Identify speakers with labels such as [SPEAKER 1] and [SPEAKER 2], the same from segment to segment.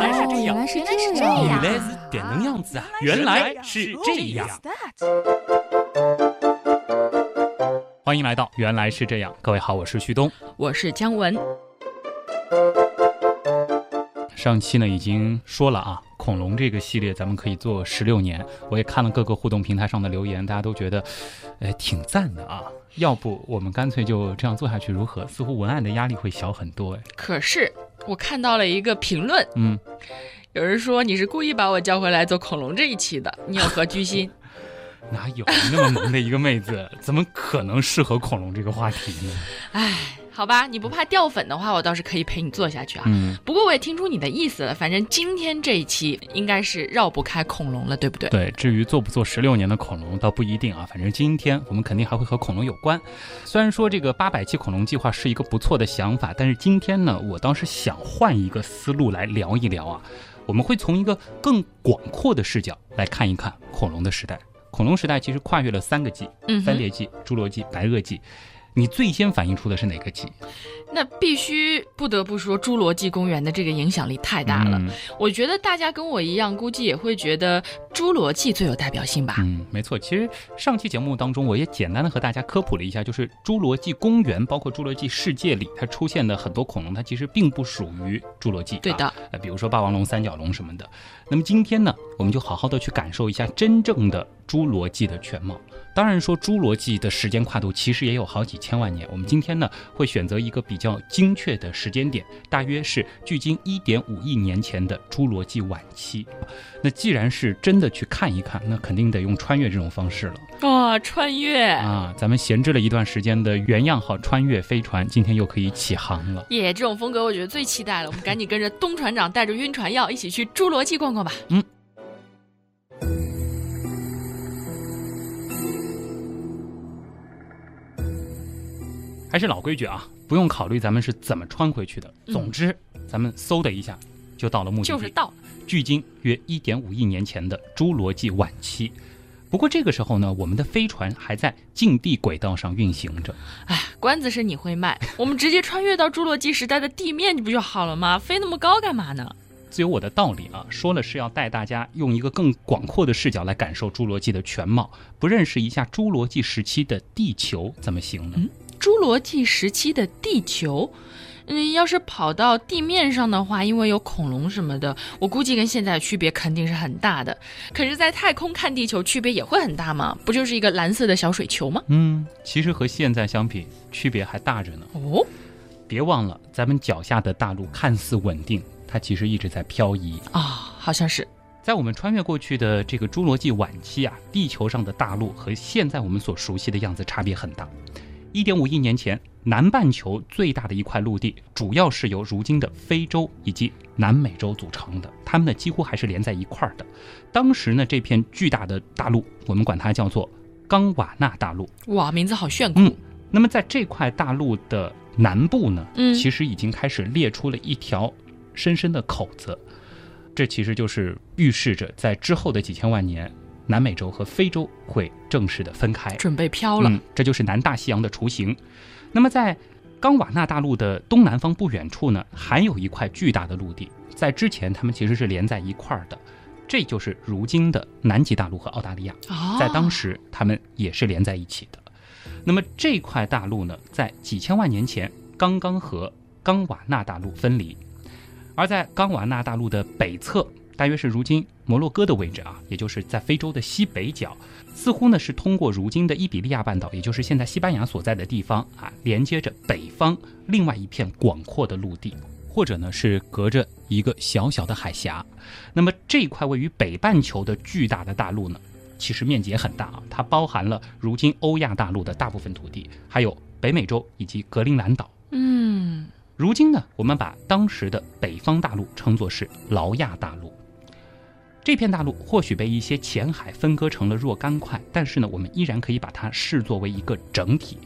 [SPEAKER 1] 来是这样，
[SPEAKER 2] 原来是这样，
[SPEAKER 1] 原来是这能样子啊！原来是这样。欢迎来到《原来是这样》，各位好，我是旭东，
[SPEAKER 3] 我是姜文。
[SPEAKER 1] 上期呢已经说了啊，恐龙这个系列咱们可以做十六年。我也看了各个互动平台上的留言，大家都觉得，哎，挺赞的啊。要不我们干脆就这样做下去如何？似乎文案的压力会小很多哎。
[SPEAKER 3] 可是我看到了一个评论，
[SPEAKER 1] 嗯，
[SPEAKER 3] 有人说你是故意把我叫回来做恐龙这一期的，你有何居心？
[SPEAKER 1] 哪有那么萌的一个妹子，怎么可能适合恐龙这个话题呢？
[SPEAKER 3] 唉，好吧，你不怕掉粉的话，我倒是可以陪你做下去啊。
[SPEAKER 1] 嗯，
[SPEAKER 3] 不过我也听出你的意思了，反正今天这一期应该是绕不开恐龙了，对不对？
[SPEAKER 1] 对，至于做不做十六年的恐龙，倒不一定啊。反正今天我们肯定还会和恐龙有关。虽然说这个八百期恐龙计划是一个不错的想法，但是今天呢，我倒是想换一个思路来聊一聊啊。我们会从一个更广阔的视角来看一看恐龙的时代。恐龙时代其实跨越了三个纪：
[SPEAKER 3] 嗯哼
[SPEAKER 1] 三叠纪、侏罗纪、白垩纪。你最先反映出的是哪个纪？
[SPEAKER 3] 那必须不得不说，侏罗纪公园的这个影响力太大了。
[SPEAKER 1] 嗯
[SPEAKER 3] 我觉得大家跟我一样，估计也会觉得侏罗纪最有代表性吧。
[SPEAKER 1] 嗯，没错。其实上期节目当中，我也简单的和大家科普了一下，就是侏罗纪公园，包括侏罗纪世界里，它出现的很多恐龙，它其实并不属于侏罗纪。
[SPEAKER 3] 对的
[SPEAKER 1] 啊，呃，比如说霸王龙、三角龙什么的。那么今天呢，我们就好好的去感受一下真正的侏罗纪的全貌。当然说侏罗纪的时间跨度其实也有好几千万年。我们今天呢会选择一个比较精确的时间点，大约是距今一点五亿年前的侏罗纪晚期。那既然是真的去看一看，那肯定得用穿越这种方式了
[SPEAKER 3] 哇、穿越
[SPEAKER 1] 啊！咱们闲置了一段时间的原样号穿越飞船，今天又可以起航了。
[SPEAKER 3] 耶这种风格我觉得最期待了。我们赶紧跟着东船长带着晕船药一起去侏罗纪逛逛吧。
[SPEAKER 1] 还是老规矩啊，不用考虑咱们是怎么穿回去的。
[SPEAKER 3] 嗯
[SPEAKER 1] 总之，咱们嗖的一下就到了目的地，
[SPEAKER 3] 就是到
[SPEAKER 1] 距今约一点五亿年前的侏罗纪晚期。不过这个时候呢，我们的飞船还在近地轨道上运行着。
[SPEAKER 3] 哎，关子是你会卖，我们直接穿越到侏罗纪时代的地面不就好了吗？飞那么高干嘛呢？
[SPEAKER 1] 自有我的道理啊，说了是要带大家用一个更广阔的视角来感受侏罗纪的全貌，不认识一下侏罗纪时期的地球怎么行呢？
[SPEAKER 3] 侏罗纪时期的地球，嗯，要是跑到地面上的话，因为有恐龙什么的，我估计跟现在的区别肯定是很大的。可是，在太空看地球，区别也会很大吗？不就是一个蓝色的小水球吗？
[SPEAKER 1] 嗯，其实和现在相比，区别还大着呢。
[SPEAKER 3] 哦，
[SPEAKER 1] 别忘了，咱们脚下的大陆看似稳定，它其实一直在漂移。
[SPEAKER 3] 啊、好像是。
[SPEAKER 1] 在我们穿越过去的这个侏罗纪晚期啊，地球上的大陆和现在我们所熟悉的样子差别很大。一点五亿年前，南半球最大的一块陆地，主要是由如今的非洲以及南美洲组成的，它们呢几乎还是连在一块儿的。当时呢，这片巨大的大陆，我们管它叫做冈瓦纳大陆。
[SPEAKER 3] 哇，名字好炫酷。
[SPEAKER 1] 嗯那么在这块大陆的南部呢，
[SPEAKER 3] 嗯
[SPEAKER 1] 其实已经开始裂出了一条深深的口子，这其实就是预示着在之后的几千万年，南美洲和非洲会正式的分开。
[SPEAKER 3] 准备飘了。
[SPEAKER 1] 嗯，这就是南大西洋的雏形。那么在冈瓦纳大陆的东南方不远处呢，还有一块巨大的陆地，在之前它们其实是连在一块儿的，这就是如今的南极大陆和澳大利亚。
[SPEAKER 3] 哦，
[SPEAKER 1] 在当时，它们也是连在一起的。那么这块大陆呢，在几千万年前刚刚和冈瓦纳大陆分离，而在冈瓦纳大陆的北侧，大约是如今摩洛哥的位置啊，也就是在非洲的西北角，似乎呢是通过如今的伊比利亚半岛，也就是现在西班牙所在的地方啊，连接着北方另外一片广阔的陆地。或者呢是隔着一个小小的海峡，那么这块位于北半球的巨大的大陆呢，其实面积也很大啊，它包含了如今欧亚大陆的大部分土地，还有北美洲以及格陵兰岛。
[SPEAKER 3] 嗯，
[SPEAKER 1] 如今呢，我们把当时的北方大陆称作是劳亚大陆。这片大陆或许被一些浅海分割成了若干块，但是呢，我们依然可以把它视作为一个整体。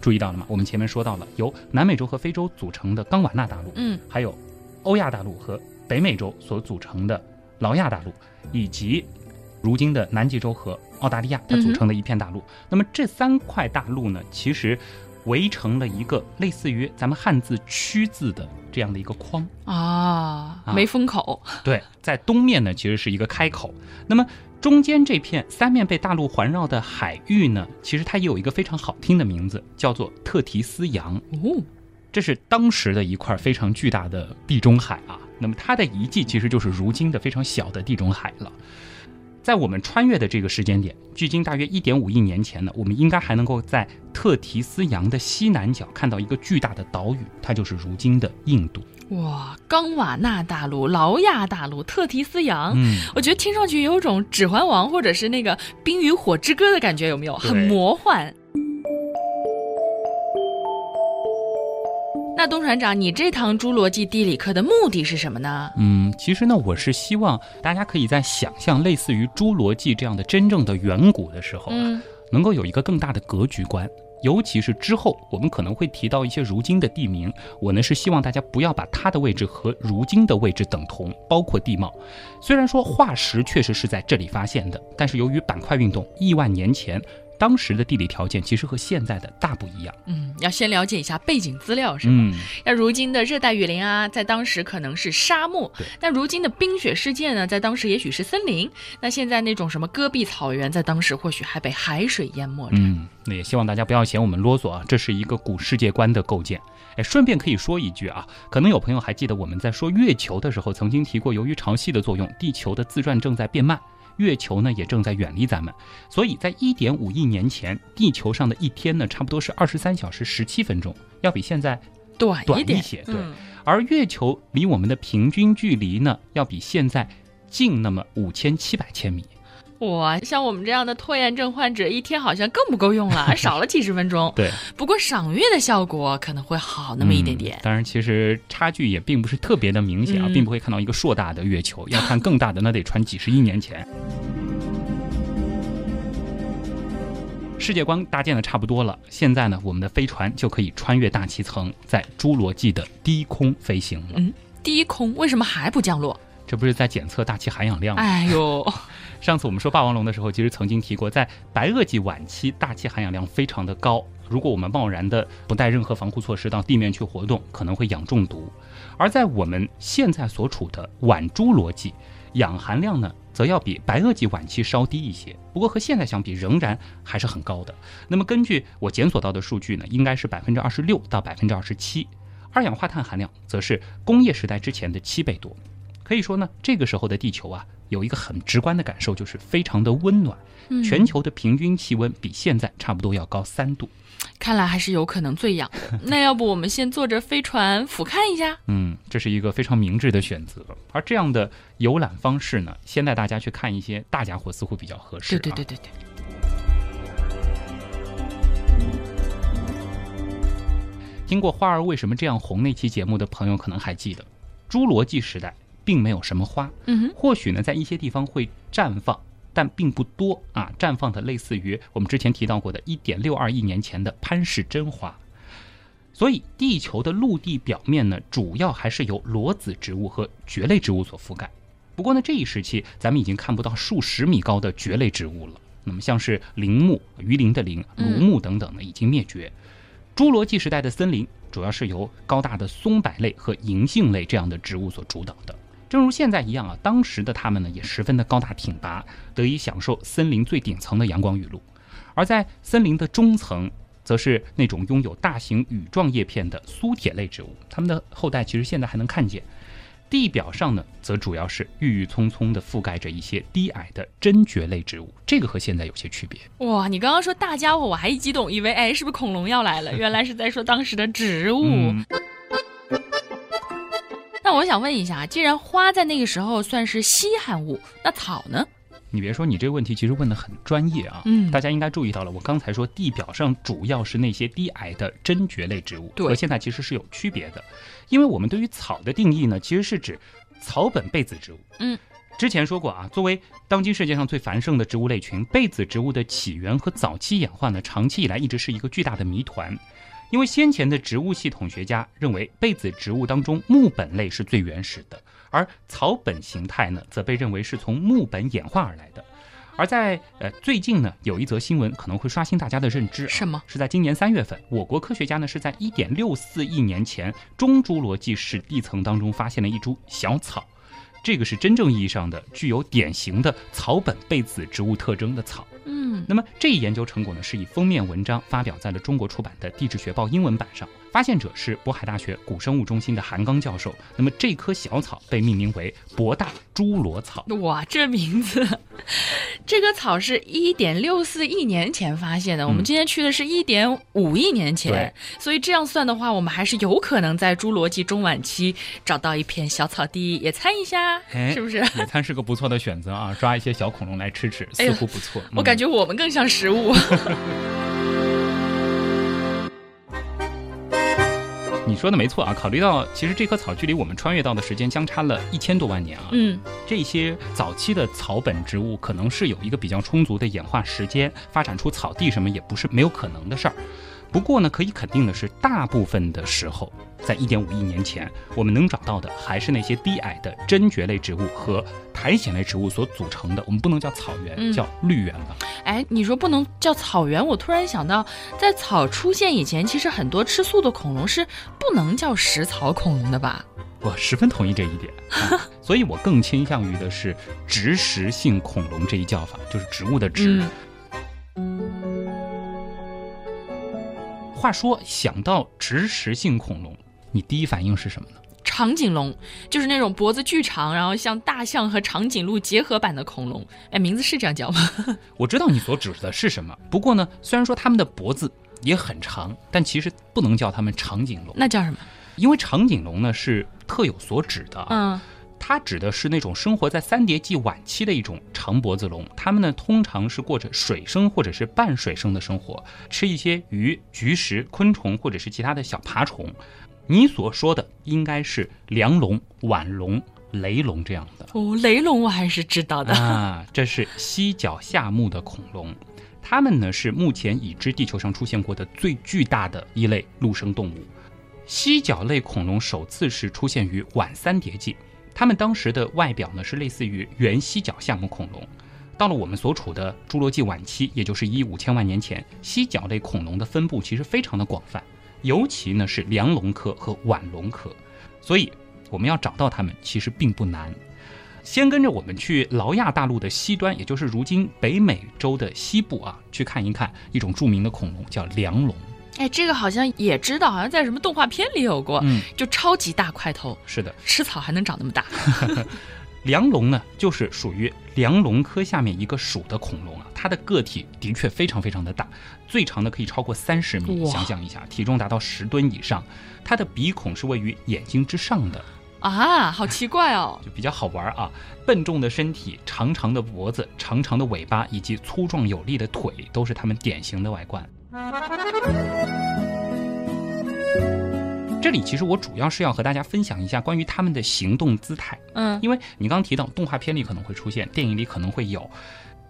[SPEAKER 1] 注意到了吗？我们前面说到了由南美洲和非洲组成的冈瓦纳大陆，
[SPEAKER 3] 嗯，
[SPEAKER 1] 还有欧亚大陆和北美洲所组成的劳亚大陆，以及如今的南极洲和澳大利亚它组成的一片大陆。那么这三块大陆呢，其实围成了一个类似于咱们汉字“曲”字的这样的一个框
[SPEAKER 3] 啊，没封口。
[SPEAKER 1] 对，在东面呢，其实是一个开口。那么中间这片三面被大陆环绕的海域呢，其实它也有一个非常好听的名字，叫做特提斯洋。
[SPEAKER 3] 哦，
[SPEAKER 1] 这是当时的一块非常巨大的地中海啊。那么它的遗迹其实就是如今的非常小的地中海了。在我们穿越的这个时间点，距今大约一点五亿年前呢，我们应该还能够在特提斯洋的西南角看到一个巨大的岛屿，它就是如今的印度。
[SPEAKER 3] 哇，冈瓦纳大陆、劳亚大陆、特提斯洋，
[SPEAKER 1] 嗯，
[SPEAKER 3] 我觉得听上去有种《指环王》或者是那个《冰与火之歌》的感觉，有没有？很魔幻。那东船长，你这堂侏罗纪地理课的目的是什么呢？
[SPEAKER 1] 嗯，其实呢，我是希望大家可以在想象类似于侏罗纪这样的真正的远古的时候，
[SPEAKER 3] 嗯，
[SPEAKER 1] 能够有一个更大的格局观。尤其是之后我们可能会提到一些如今的地名，我呢是希望大家不要把它的位置和如今的位置等同，包括地貌。虽然说化石确实是在这里发现的，但是由于板块运动，亿万年前。当时的地理条件其实和现在的大不一样。
[SPEAKER 3] 嗯，要先了解一下背景资料，是吗？那如今的热带雨林啊，在当时可能是沙漠。
[SPEAKER 1] 对。
[SPEAKER 3] 那如今的冰雪世界呢，在当时也许是森林。那现在那种什么戈壁草原，在当时或许还被海水淹没着。
[SPEAKER 1] 嗯，那也希望大家不要嫌我们啰嗦啊，这是一个古世界观的构建。哎，顺便可以说一句啊，可能有朋友还记得我们在说月球的时候，曾经提过，由于潮汐的作用，地球的自转正在变慢。月球呢也正在远离咱们，所以在一点五亿年前，地球上的一天呢差不多是二十三小时十七分钟，要比现在
[SPEAKER 3] 短
[SPEAKER 1] 一些。对，而月球离我们的平均距离呢，要比现在近那么五千七百千米。
[SPEAKER 3] 哇，像我们这样的拖延症患者，一天好像更不够用了，少了几十分钟。
[SPEAKER 1] 对，
[SPEAKER 3] 不过赏月的效果可能会好那么一点点。
[SPEAKER 1] 当然，其实差距也并不是特别的明显啊，并不会看到一个硕大的月球。要看更大的，那得传几十亿年前。世界观搭建的差不多了，现在呢，我们的飞船就可以穿越大气层，在侏罗纪的低空飞行了。
[SPEAKER 3] 嗯，低空为什么还不降落？
[SPEAKER 1] 这不是在检测大气含氧量吗？
[SPEAKER 3] 哎呦，
[SPEAKER 1] 上次我们说霸王龙的时候，其实曾经提过，在白垩纪晚期，大气含氧量非常的高。如果我们贸然的不带任何防护措施到地面去活动，可能会氧中毒。而在我们现在所处的晚侏罗纪，氧含量呢，则要比白垩纪晚期稍低一些。不过和现在相比，仍然还是很高的。那么根据我检索到的数据呢，应该是百分之二十六到百分之二十七。二氧化碳含量则是工业时代之前的七倍多。可以说呢，这个时候的地球啊，有一个很直观的感受，就是非常的温暖。全球的平均气温比现在差不多要高三度。
[SPEAKER 3] 看来还是有可能醉氧。那要不我们先坐着飞船俯瞰一下？
[SPEAKER 1] 嗯，这是一个非常明智的选择。而这样的游览方式呢，先带大家去看一些大家伙似乎比较合适。
[SPEAKER 3] 对对对对对。
[SPEAKER 1] 听过《花儿为什么这样红》那期节目的朋友，可能还记得，侏罗纪时代。并没有什么花，或许呢，在一些地方会绽放，但并不多啊。绽放的类似于我们之前提到过的1.62亿年前的潘氏真花。所以，地球的陆地表面呢，主要还是由裸子植物和蕨类植物所覆盖。不过呢，这一时期咱们已经看不到数十米高的蕨类植物了。那么，像是林木、鱼鳞的林、芦木等等呢，已经灭绝。侏罗纪时代的森林主要是由高大的松柏类和银杏类这样的植物所主导的。正如现在一样啊，当时的他们呢也十分的高大挺拔，得以享受森林最顶层的阳光雨露；而在森林的中层，则是那种拥有大型羽状叶片的苏铁类植物，它们的后代其实现在还能看见。地表上呢，则主要是郁郁葱葱地覆盖着一些低矮的真蕨类植物，这个和现在有些区别。
[SPEAKER 3] 哇，你刚刚说大家伙，我还一激动，以为哎是不是恐龙要来了？原来是在说当时的植物。那我想问一下，既然花在那个时候算是稀罕物，那草呢？
[SPEAKER 1] 你别说，你这个问题其实问的很专业啊。
[SPEAKER 3] 嗯，
[SPEAKER 1] 大家应该注意到了，我刚才说地表上主要是那些低矮的真蕨类植物，
[SPEAKER 3] 和
[SPEAKER 1] 现在其实是有区别的。因为我们对于草的定义呢，其实是指草本被子植物。
[SPEAKER 3] 嗯，
[SPEAKER 1] 之前说过啊，作为当今世界上最繁盛的植物类群，被子植物的起源和早期演化呢，长期以来一直是一个巨大的谜团。因为先前的植物系统学家认为，被子植物当中木本类是最原始的，而草本形态呢，则被认为是从木本演化而来的。而在呃最近呢，有一则新闻可能会刷新大家的认知、啊，
[SPEAKER 3] 什么？
[SPEAKER 1] 是在今年三月份，我国科学家呢是在一点六四亿年前中侏罗纪史地层当中发现了一株小草，这个是真正意义上的具有典型的草本被子植物特征的草。
[SPEAKER 3] 嗯，
[SPEAKER 1] 那么这一研究成果呢，是以封面文章发表在了中国出版的《地质学报》英文版上。发现者是渤海大学古生物中心的韩刚教授。那么这棵小草被命名为博大侏罗草。
[SPEAKER 3] 哇，这名字！这棵草是一点六四亿年前发现的，我们今天去的是一点五亿年前，
[SPEAKER 1] 对
[SPEAKER 3] 所以这样算的话，我们还是有可能在侏罗纪中晚期找到一片小草地野餐一下，
[SPEAKER 1] 哎
[SPEAKER 3] 是不是？
[SPEAKER 1] 野餐是个不错的选择啊，抓一些小恐龙来吃吃，似乎不错。
[SPEAKER 3] 我感。
[SPEAKER 1] 觉
[SPEAKER 3] 我们更像食物。
[SPEAKER 1] 你说的没错啊，考虑到其实这棵草距离我们穿越到的时间相差了一千多万年啊，
[SPEAKER 3] 嗯，
[SPEAKER 1] 这些早期的草本植物可能是有一个比较充足的演化时间，发展出草地什么也不是没有可能的事儿。不过呢，可以肯定的是，大部分的时候，在一点五亿年前，我们能找到的还是那些低矮的真蕨类植物和苔藓类植物所组成的，我们不能叫草原，
[SPEAKER 3] 嗯
[SPEAKER 1] 叫绿原吧。
[SPEAKER 3] 哎，你说不能叫草原，我突然想到，在草出现以前，其实很多吃素的恐龙是不能叫食草恐龙的吧？
[SPEAKER 1] 我十分同意这一点，啊、所以我更倾向于的是植食性恐龙这一叫法，就是植物的植。
[SPEAKER 3] 嗯
[SPEAKER 1] 话说，想到植食性恐龙，你第一反应是什么呢？
[SPEAKER 3] 长颈龙就是那种脖子巨长，然后像大象和长颈鹿结合版的恐龙。哎，名字是这样叫吗？
[SPEAKER 1] 我知道你所指的是什么，不过呢，虽然说它们的脖子也很长，但其实不能叫它们长颈龙，
[SPEAKER 3] 那叫什么？
[SPEAKER 1] 因为长颈龙呢是特有所指的啊。
[SPEAKER 3] 嗯，
[SPEAKER 1] 它指的是那种生活在三叠纪晚期的一种长脖子龙，它们呢通常是过着水生或者是半水生的生活，吃一些鱼、菊石、昆虫或者是其他的小爬虫。你所说的应该是梁龙、腕龙、雷龙这样的
[SPEAKER 3] 哦，雷龙我还是知道的。
[SPEAKER 1] 啊，这是犀角下目的恐龙。它们呢是目前已知地球上出现过的最巨大的一类陆生动物。犀角类恐龙首次是出现于晚三叠纪，它们当时的外表呢是类似于原犀角下目恐龙。到了我们所处的侏罗纪晚期，也就是一五千万年前，犀角类恐龙的分布其实非常的广泛，尤其呢是梁龙科和腕龙科，所以我们要找到它们其实并不难。先跟着我们去劳亚大陆的西端，也就是如今北美洲的西部啊，去看一看一种著名的恐龙，叫梁龙。
[SPEAKER 3] 哎，这个好像也知道，好像在什么动画片里有过，
[SPEAKER 1] 嗯，
[SPEAKER 3] 就超级大块头，
[SPEAKER 1] 是的，
[SPEAKER 3] 吃草还能长那么大。
[SPEAKER 1] 梁龙呢，就是属于梁龙科下面一个属的恐龙啊，它的个体的确非常非常的大，最长的可以超过三十米，
[SPEAKER 3] 哇
[SPEAKER 1] 想象一下，体重达到十吨以上。它的鼻孔是位于眼睛之上的，
[SPEAKER 3] 啊，好奇怪哦！
[SPEAKER 1] 就比较好玩啊。笨重的身体、长长的脖子、长长的尾巴以及粗壮有力的腿，都是它们典型的外观。这里其实我主要是要和大家分享一下关于他们的行动姿态。
[SPEAKER 3] 嗯，
[SPEAKER 1] 因为你刚刚提到动画片里可能会出现，电影里可能会有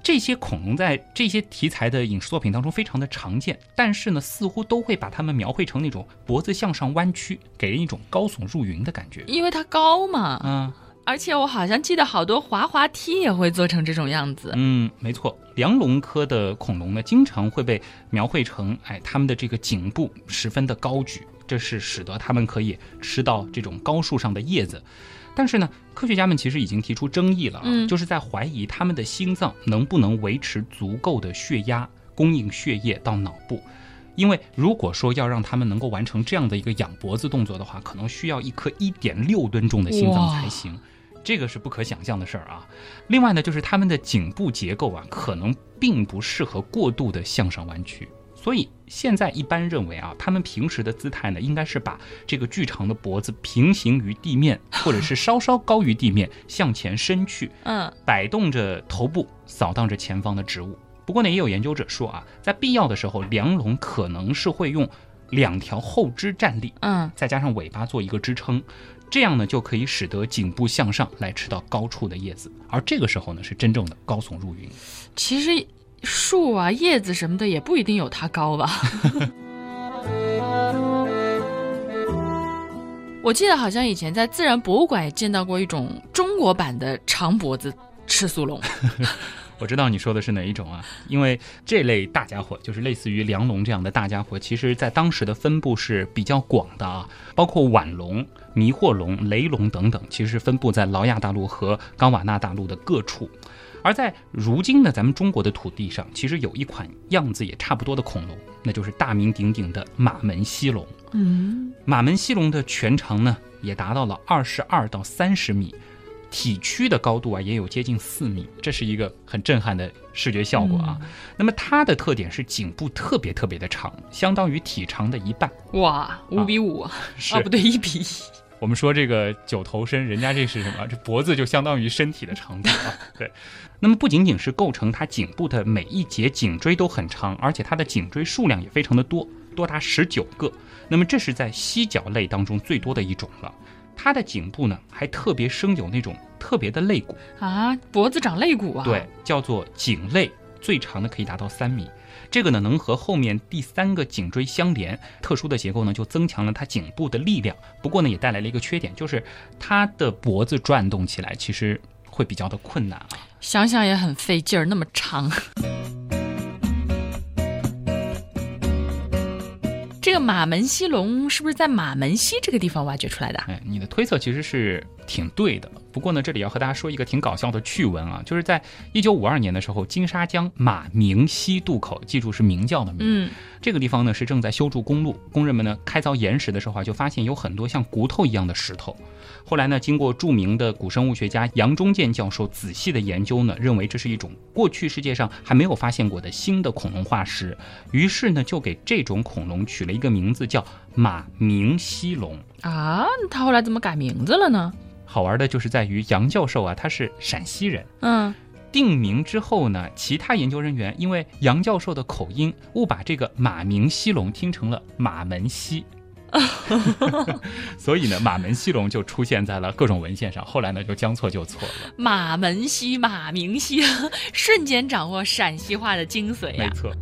[SPEAKER 1] 这些恐龙，在这些题材的影视作品当中非常的常见，但是呢，似乎都会把它们描绘成那种脖子向上弯曲，给人一种高耸入云的感觉。
[SPEAKER 3] 因为它高嘛，
[SPEAKER 1] 嗯
[SPEAKER 3] 而且我好像记得好多滑滑梯也会做成这种样子。
[SPEAKER 1] 嗯，没错，梁龙科的恐龙呢，经常会被描绘成，哎，它们的这个颈部十分的高举，这是使得它们可以吃到这种高树上的叶子。但是呢，科学家们其实已经提出争议了啊，
[SPEAKER 3] 嗯
[SPEAKER 1] 就是在怀疑它们的心脏能不能维持足够的血压，供应血液到脑部。因为如果说要让它们能够完成这样的一个仰脖子动作的话，可能需要一颗一点六吨重的心脏才行。这个是不可想象的事儿啊。另外呢，就是它们的颈部结构啊，可能并不适合过度的向上弯曲。所以现在一般认为啊，它们平时的姿态呢，应该是把这个巨长的脖子平行于地面，或者是稍稍高于地面向前伸去，
[SPEAKER 3] 嗯，
[SPEAKER 1] 摆动着头部扫荡着前方的植物。不过呢，也有研究者说啊，在必要的时候，梁龙可能是会用两条后肢站立，
[SPEAKER 3] 嗯，
[SPEAKER 1] 再加上尾巴做一个支撑，这样呢就可以使得颈部向上来吃到高处的叶子，而这个时候呢是真正的高耸入云。
[SPEAKER 3] 其实树啊、叶子什么的也不一定有它高吧。我记得好像以前在自然博物馆也见到过一种中国版的长脖子赤速龙。
[SPEAKER 1] 我知道你说的是哪一种啊？因为这类大家伙，就是类似于梁龙这样的大家伙，其实在当时的分布是比较广的啊，包括腕龙、迷惑龙、雷龙等等，其实是分布在劳亚大陆和冈瓦纳大陆的各处。而在如今的咱们中国的土地上，其实有一款样子也差不多的恐龙，那就是大名鼎鼎的马门溪龙。
[SPEAKER 3] 嗯，
[SPEAKER 1] 马门溪龙的全长呢，也达到了二十二到三十米。体躯的高度啊，也有接近四米，这是一个很震撼的视觉效果啊。那么它的特点是颈部特别特别的长，相当于体长的一半。
[SPEAKER 3] 哇，五比五啊？
[SPEAKER 1] 是
[SPEAKER 3] 不对，一比一。
[SPEAKER 1] 我们说这个九头身，人家这是什么？这脖子就相当于身体的长度啊。对。那么不仅仅是构成它颈部的每一节颈椎都很长，而且它的颈椎数量也非常的多，多达十九个。那么这是在犀角类当中最多的一种了。它的颈部呢，还特别生有那种特别的肋骨
[SPEAKER 3] 啊，脖子长肋骨啊？
[SPEAKER 1] 对，叫做颈肋，最长的可以达到三米。这个呢，能和后面第三个颈椎相连，特殊的结构呢，就增强了它颈部的力量。不过呢，也带来了一个缺点，就是它的脖子转动起来其实会比较的困难啊。
[SPEAKER 3] 想想也很费劲儿，那么长。这个马门溪龙是不是在马门溪这个地方挖掘出来的？
[SPEAKER 1] 哎，你的推测其实是挺对的。不过呢，这里要和大家说一个挺搞笑的趣闻啊，就是在一九五二年的时候，金沙江马明溪渡口，记住是明教的明。
[SPEAKER 3] 嗯，
[SPEAKER 1] 这个地方呢是正在修筑公路，工人们呢开凿岩石的时候啊，就发现有很多像骨头一样的石头。后来呢，经过著名的古生物学家杨忠健教授仔细的研究呢，认为这是一种过去世界上还没有发现过的新的恐龙化石，于是呢，就给这种恐龙取了一个名字，叫马明溪龙
[SPEAKER 3] 啊。他后来怎么改名字了呢？
[SPEAKER 1] 好玩的就是在于杨教授啊，他是陕西人，
[SPEAKER 3] 嗯，
[SPEAKER 1] 定名之后呢，其他研究人员因为杨教授的口音，误把这个马明西龙听成了马门西。所以呢，马门西龙就出现在了各种文献上。后来呢，就将错就错了。
[SPEAKER 3] 马门西、马明西，瞬间掌握陕西话的精髓
[SPEAKER 1] 呀！没错。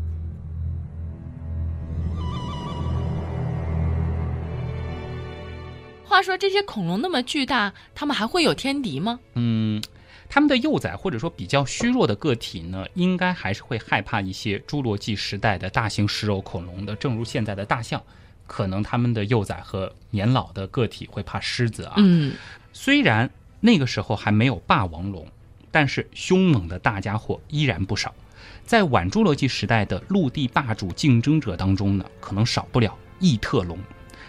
[SPEAKER 3] 话说这些恐龙那么巨大，它们还会有天敌吗？
[SPEAKER 1] 嗯，它们的幼崽或者说比较虚弱的个体呢，应该还是会害怕一些侏罗纪时代的大型食肉恐龙的。正如现在的大象。可能他们的幼崽和年老的个体会怕狮子啊。
[SPEAKER 3] 嗯，
[SPEAKER 1] 虽然那个时候还没有霸王龙，但是凶猛的大家伙依然不少。在晚侏罗纪时代的陆地霸主竞争者当中呢，可能少不了异特龙，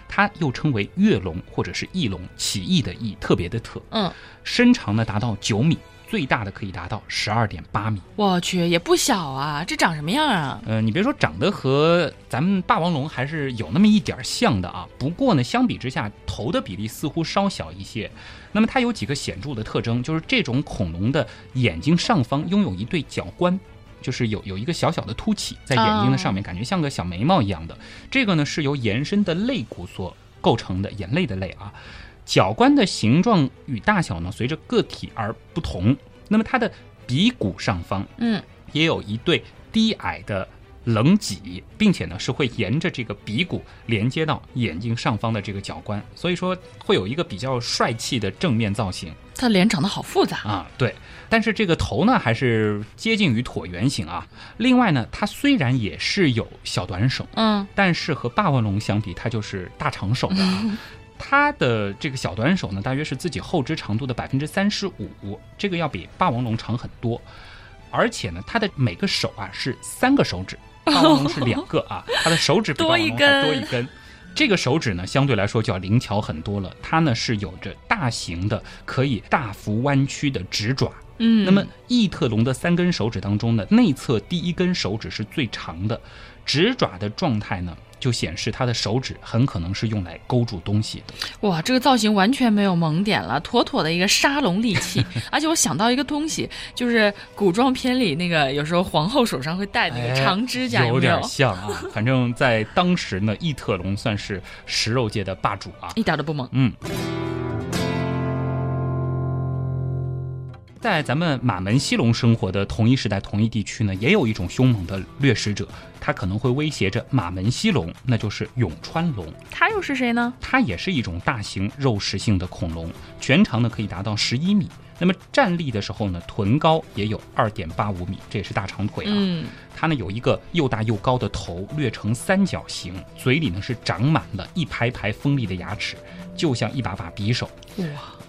[SPEAKER 1] 它又称为跃龙或者是翼龙，奇异的翼，特别的特。
[SPEAKER 3] 嗯，
[SPEAKER 1] 身长呢达到九米。最大的可以达到十二点八米，
[SPEAKER 3] 我去也不小啊！这长什么样啊？
[SPEAKER 1] 呃，你别说，长得和咱们霸王龙还是有那么一点像的啊。不过呢，相比之下，头的比例似乎稍小一些。那么它有几个显著的特征，就是这种恐龙的眼睛上方拥有一对角冠，就是有有一个小小的凸起在眼睛的上面，感觉像个小眉毛一样的。这个呢是由延伸的肋骨所构成的，眼泪的泪啊。角冠的形状与大小呢，随着个体而不同。那么它的鼻骨上方，
[SPEAKER 3] 嗯，
[SPEAKER 1] 也有一对低矮的棱脊，并且呢是会沿着这个鼻骨连接到眼睛上方的这个角冠，所以说会有一个比较帅气的正面造型。
[SPEAKER 3] 他脸长得好复杂
[SPEAKER 1] 啊，对。但是这个头呢，还是接近于椭圆形啊。另外呢，它虽然也是有小短手，
[SPEAKER 3] 嗯，
[SPEAKER 1] 但是和霸王龙相比，它就是大长手的。啊 它的这个小短手呢，大约是自己后肢长度的百分之三十五，这个要比霸王龙长很多。而且呢，它的每个手啊是三个手指，霸王龙是两个啊，它的手指比霸王龙还多一根。这个手指呢，相对来说就要灵巧很多了。它呢是有着大型的可以大幅弯曲的直爪。
[SPEAKER 3] 嗯，
[SPEAKER 1] 那么异特龙的三根手指当中呢，内侧第一根手指是最长的，直爪的状态呢。就显示他的手指很可能是用来勾住东西
[SPEAKER 3] 的。哇，这个造型完全没有萌点了，妥妥的一个沙龙利器。而且我想到一个东西，就是古装片里那个有时候皇后手上会戴那个长指甲，
[SPEAKER 1] 有点像啊。反正在当时呢，异特龙算是食肉界的霸主啊，
[SPEAKER 3] 一点都不萌。
[SPEAKER 1] 嗯。在咱们马门西龙生活的同一时代、同一地区呢，也有一种凶猛的掠食者，它可能会威胁着马门西龙，那就是永川龙。
[SPEAKER 3] 它又是谁呢？
[SPEAKER 1] 它也是一种大型肉食性的恐龙，全长呢可以达到十一米。那么站立的时候呢，臀高也有二点八五米，这也是大长腿啊。
[SPEAKER 3] 嗯，
[SPEAKER 1] 它呢有一个又大又高的头，略呈三角形，嘴里呢是长满了一排排锋利的牙齿，就像一把把匕首。
[SPEAKER 3] 哇，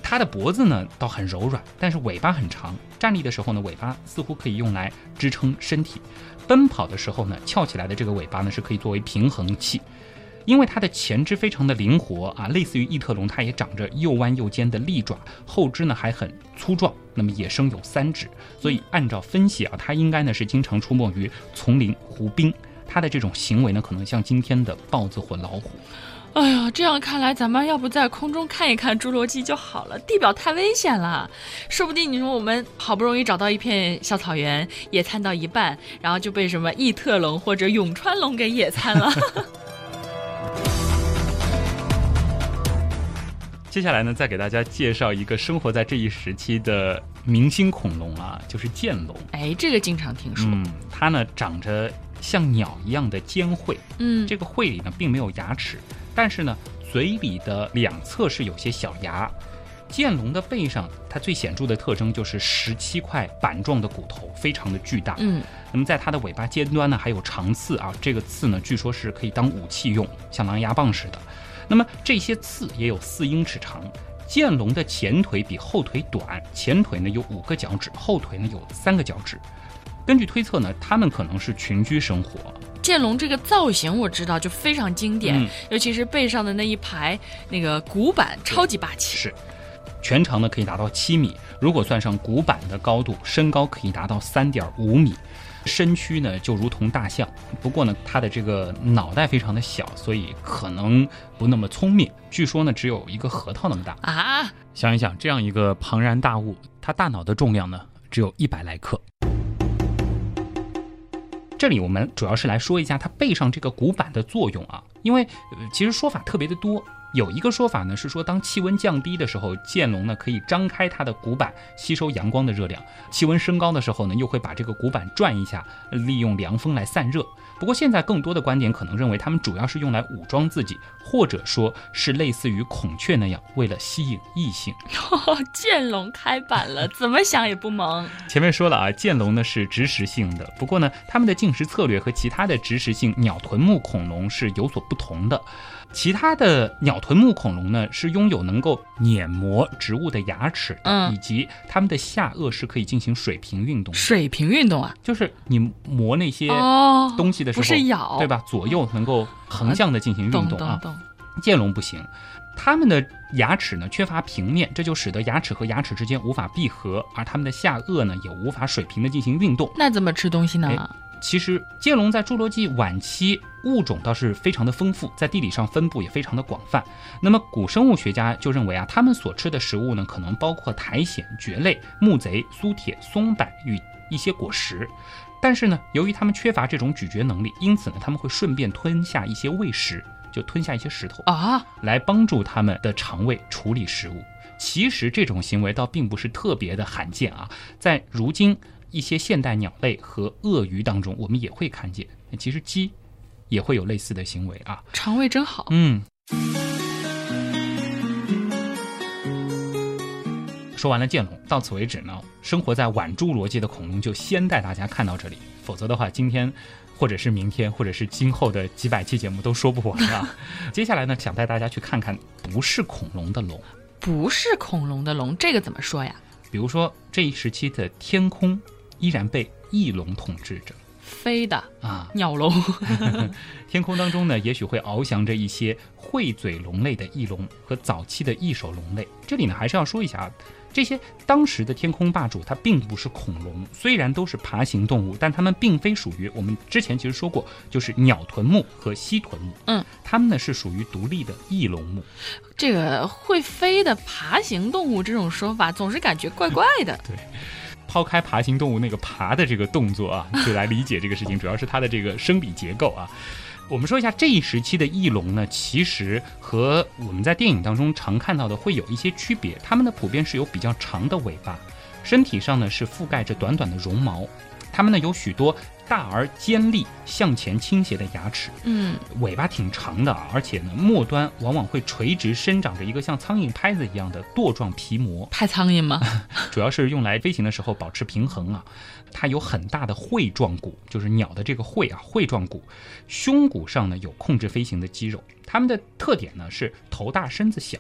[SPEAKER 1] 它的脖子呢倒很柔软，但是尾巴很长。站立的时候呢，尾巴似乎可以用来支撑身体；奔跑的时候呢，翘起来的这个尾巴呢是可以作为平衡器。因为它的前肢非常的灵活啊，类似于异特龙，它也长着又弯又尖的利爪，后肢呢还很粗壮。那么野生有三指，所以按照分析啊，它应该呢是经常出没于丛林湖滨。它的这种行为呢，可能像今天的豹子或老虎。
[SPEAKER 3] 哎呀，这样看来，咱们要不在空中看一看侏罗纪就好了。地表太危险了，说不定你说我们好不容易找到一片小草原，野餐到一半，然后就被什么异特龙或者永川龙给野餐了。
[SPEAKER 1] 接下来呢，再给大家介绍一个生活在这一时期的明星恐龙啊，就是剑龙。
[SPEAKER 3] 哎，这个经常听说。
[SPEAKER 1] 嗯，它呢长着像鸟一样的尖喙，
[SPEAKER 3] 嗯，
[SPEAKER 1] 这个喙里呢并没有牙齿，但是呢嘴里的两侧是有些小牙。剑龙的背上，它最显著的特征就是十七块板状的骨头，非常的巨大。
[SPEAKER 3] 嗯，
[SPEAKER 1] 那么在它的尾巴尖端呢还有长刺啊，这个刺呢据说是可以当武器用，像狼牙棒似的。那么这些刺也有四英尺长。剑龙的前腿比后腿短，前腿呢有五个脚趾，后腿呢有三个脚趾。根据推测呢，它们可能是群居生活。
[SPEAKER 3] 剑龙这个造型我知道就非常经典，
[SPEAKER 1] 嗯
[SPEAKER 3] 尤其是背上的那一排那个骨板，超级霸气。
[SPEAKER 1] 是，全长呢可以达到七米，如果算上骨板的高度，身高可以达到三点五米。身躯呢就如同大象，不过呢它的这个脑袋非常的小，所以可能不那么聪明。据说呢只有一个核桃那么大。
[SPEAKER 3] 啊，
[SPEAKER 1] 想一想，这样一个庞然大物，它大脑的重量呢只有一百来克。这里我们主要是来说一下它背上这个骨板的作用啊，因为呃其实说法特别的多。有一个说法呢是说，当气温降低的时候，剑龙呢可以张开它的骨板吸收阳光的热量；气温升高的时候呢，又会把这个骨板转一下，利用凉风来散热。不过现在更多的观点可能认为，它们主要是用来武装自己，或者说是类似于孔雀那样，为了吸引异性。
[SPEAKER 3] 剑龙开板了，怎么想也不萌。
[SPEAKER 1] 前面说了啊，剑龙呢是植食性的，不过呢，它们的进食策略和其他的植食性鸟臀目恐龙是有所不同的。其他的鸟臀目恐龙呢，是拥有能够碾磨植物的牙齿的，
[SPEAKER 3] 嗯
[SPEAKER 1] 以及它们的下颚是可以进行水平运动的，
[SPEAKER 3] 水平运动啊，
[SPEAKER 1] 就是你磨那些
[SPEAKER 3] 哦，
[SPEAKER 1] 东西的时候，
[SPEAKER 3] 不是咬，
[SPEAKER 1] 对？吧？左右能够横向的进行运动啊。剑龙不行，它们的牙齿呢缺乏平面，这就使得牙齿和牙齿之间无法闭合，而它们的下颚呢也无法水平的进行运动。
[SPEAKER 3] 那怎么吃东西呢？
[SPEAKER 1] 哎其实剑龙在侏罗纪晚期物种倒是非常的丰富，在地理上分布也非常的广泛。那么古生物学家就认为啊，它们所吃的食物呢，可能包括苔藓、蕨类、木贼、苏铁、松柏与一些果实。但是呢，由于它们缺乏这种咀嚼能力，因此呢，它们会顺便吞下一些喂食，就吞下一些石头。
[SPEAKER 3] 啊，
[SPEAKER 1] 来帮助它们的肠胃处理食物。其实这种行为倒并不是特别的罕见啊，在如今一些现代鸟类和鳄鱼当中，我们也会看见。其实鸡也会有类似的行为啊。
[SPEAKER 3] 肠胃真好。
[SPEAKER 1] 嗯。说完了剑龙，到此为止呢，生活在晚侏罗纪的恐龙就先带大家看到这里，否则的话，今天或者是明天，或者是今后的几百期节目都说不完啊。接下来呢，想带大家去看看不是恐龙的龙，
[SPEAKER 3] 不是恐龙的龙，这个怎么说呀？
[SPEAKER 1] 比如说这一时期的天空依然被翼龙统治着
[SPEAKER 3] 飞的
[SPEAKER 1] 啊，
[SPEAKER 3] 鸟龙。
[SPEAKER 1] 天空当中呢，也许会翱翔着一些喙嘴龙类的翼龙和早期的翼手龙类。这里呢，还是要说一下啊，这些当时的天空霸主它并不是恐龙，虽然都是爬行动物，但它们并非属于我们之前其实说过，就是鸟臀目和蜥臀目。
[SPEAKER 3] 嗯，
[SPEAKER 1] 它们呢是属于独立的翼龙目。
[SPEAKER 3] 这个会飞的爬行动物这种说法，总是感觉怪怪的。
[SPEAKER 1] 抛开爬行动物那个爬的这个动作啊，就来理解这个事情，主要是它的这个生理结构啊。我们说一下这一时期的翼龙呢，其实和我们在电影当中常看到的会有一些区别。它们呢普遍是有比较长的尾巴，身体上呢是覆盖着短短的绒毛，它们呢有许多大而尖利、向前倾斜的牙齿，
[SPEAKER 3] 嗯，
[SPEAKER 1] 尾巴挺长的，而且呢末端往往会垂直生长着一个像苍蝇拍子一样的舵状皮膜，
[SPEAKER 3] 拍苍蝇吗？
[SPEAKER 1] 主要是用来飞行的时候保持平衡啊。它有很大的喙状骨，就是鸟的这个喙啊，喙状骨。胸骨上呢有控制飞行的肌肉。它们的特点呢是头大身子小，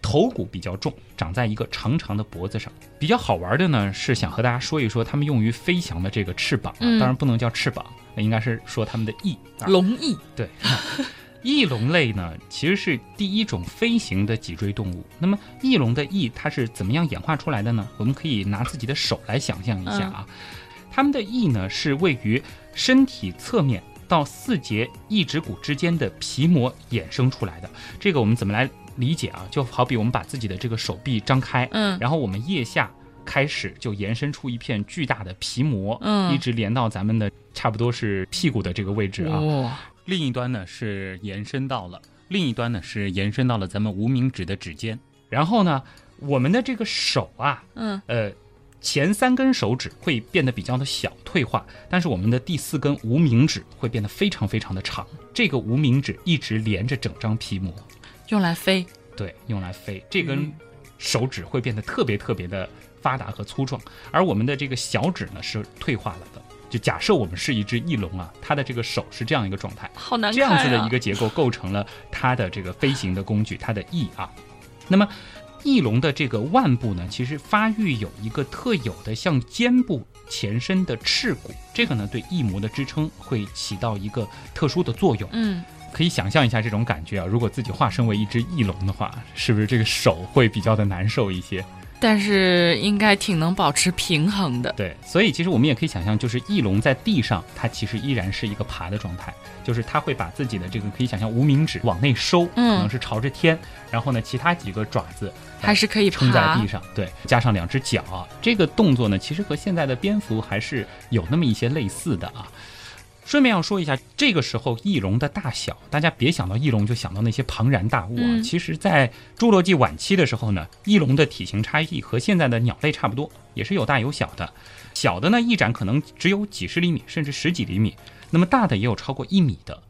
[SPEAKER 1] 头骨比较重，长在一个长长的脖子上。比较好玩的呢是想和大家说一说它们用于飞翔的这个翅膀啊，
[SPEAKER 3] 嗯
[SPEAKER 1] 当然不能叫翅膀，那应该是说它们的翼。啊
[SPEAKER 3] 龙翼，
[SPEAKER 1] 对，翼龙类呢其实是第一种飞行的脊椎动物。那么翼龙的翼它是怎么样演化出来的呢？我们可以拿自己的手来想象一下啊，它们的翼呢是位于身体侧面到四节翼指骨之间的皮膜衍生出来的。这个我们怎么来理解啊？就好比我们把自己的这个手臂张开，
[SPEAKER 3] 嗯
[SPEAKER 1] 然后我们腋下开始就延伸出一片巨大的皮膜，
[SPEAKER 3] 嗯
[SPEAKER 1] 一直连到咱们的差不多是屁股的这个位置啊。
[SPEAKER 3] 哇，
[SPEAKER 1] 另一端呢是延伸到了，另一端呢是延伸到了咱们无名指的指尖。然后呢，我们的这个手啊，
[SPEAKER 3] 嗯，
[SPEAKER 1] 呃，前三根手指会变得比较的小退化，但是我们的第四根无名指会变得非常非常的长。这个无名指一直连着整张皮膜，
[SPEAKER 3] 用来飞，
[SPEAKER 1] 对，用来飞。这根
[SPEAKER 3] 嗯
[SPEAKER 1] 手指会变得特别特别的发达和粗壮，而我们的这个小指呢是退化了的。就假设我们是一只翼龙啊，它的这个手是这样一个状态。
[SPEAKER 3] 好难看
[SPEAKER 1] 这样子的
[SPEAKER 3] 啊
[SPEAKER 1] 一个结构构成了它的这个飞行的工具，它的翼啊。那么，翼龙的这个腕部呢，其实发育有一个特有的向肩部前伸的翅骨，这个呢对翼膜的支撑会起到一个特殊的作用。
[SPEAKER 3] 嗯，
[SPEAKER 1] 可以想象一下这种感觉啊，如果自己化身为一只翼龙的话，是不是这个手会比较的难受一些？
[SPEAKER 3] 但是应该挺能保持平衡的。
[SPEAKER 1] 对，所以其实我们也可以想象，就是翼龙在地上，它其实依然是一个爬的状态，就是它会把自己的这个可以想象无名指往内收，可
[SPEAKER 3] 嗯
[SPEAKER 1] 能是朝着天，然后呢，其他几个爪子
[SPEAKER 3] 还是可以
[SPEAKER 1] 撑在地上，对，加上两只脚，这个动作呢，其实和现在的蝙蝠还是有那么一些类似的啊。顺便要说一下，这个时候翼龙的大小，大家别想到翼龙就想到那些庞然大物啊。
[SPEAKER 3] 嗯
[SPEAKER 1] 其实，在侏罗纪晚期的时候呢，翼龙的体型差异和现在的鸟类差不多，也是有大有小的。小的呢，翼展可能只有几十厘米，甚至十几厘米；那么大的也有超过一米的。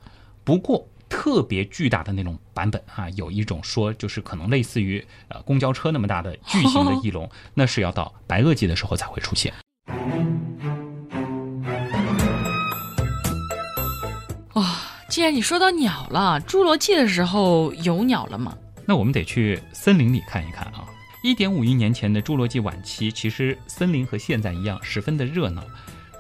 [SPEAKER 1] 不过，特别巨大的那种版本啊，有一种说就是可能类似于呃公交车那么大的巨型的 翼龙，那是要到白垩纪的时候才会出现。
[SPEAKER 3] 既然你说到鸟了，侏罗纪的时候有鸟了吗？
[SPEAKER 1] 那我们得去森林里看一看啊。一点五亿年前的侏罗纪晚期，其实森林和现在一样，十分的热闹。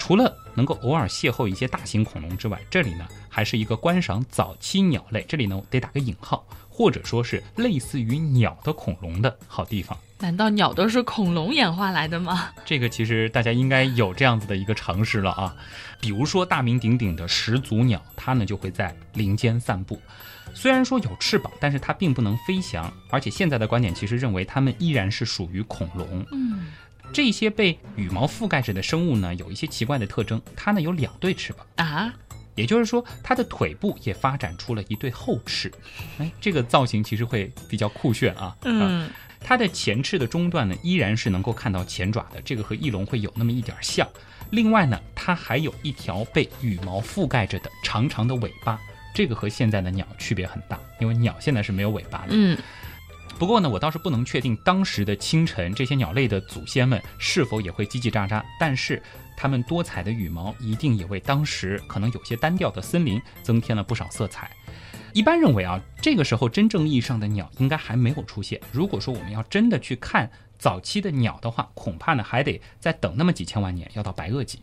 [SPEAKER 1] 除了能够偶尔邂逅一些大型恐龙之外，这里呢还是一个观赏早期鸟类，这里呢得打个引号，或者说是类似于鸟的恐龙的好地方。
[SPEAKER 3] 难道鸟都是恐龙演化来的吗？
[SPEAKER 1] 这个其实大家应该有这样子的一个常识了啊，比如说大名鼎鼎的始祖鸟，它呢就会在林间散步。虽然说有翅膀，但是它并不能飞翔，而且现在的观点其实认为它们依然是属于恐龙。
[SPEAKER 3] 嗯，
[SPEAKER 1] 这些被羽毛覆盖着的生物呢，有一些奇怪的特征，它呢有两对翅膀。
[SPEAKER 3] 啊，
[SPEAKER 1] 也就是说，它的腿部也发展出了一对后翅，哎，这个造型其实会比较酷炫啊。啊，
[SPEAKER 3] 嗯，
[SPEAKER 1] 它的前翅的中段呢，依然是能够看到前爪的，这个和翼龙会有那么一点像。另外呢，它还有一条被羽毛覆盖着的长长的尾巴，这个和现在的鸟区别很大，因为鸟现在是没有尾巴的。
[SPEAKER 3] 嗯，
[SPEAKER 1] 不过呢，我倒是不能确定当时的清晨这些鸟类的祖先们是否也会叽叽喳喳，但是它们多彩的羽毛一定也为当时可能有些单调的森林增添了不少色彩。一般认为啊，这个时候真正意义上的鸟应该还没有出现。如果说我们要真的去看早期的鸟的话，恐怕呢还得再等那么几千万年，要到白垩纪。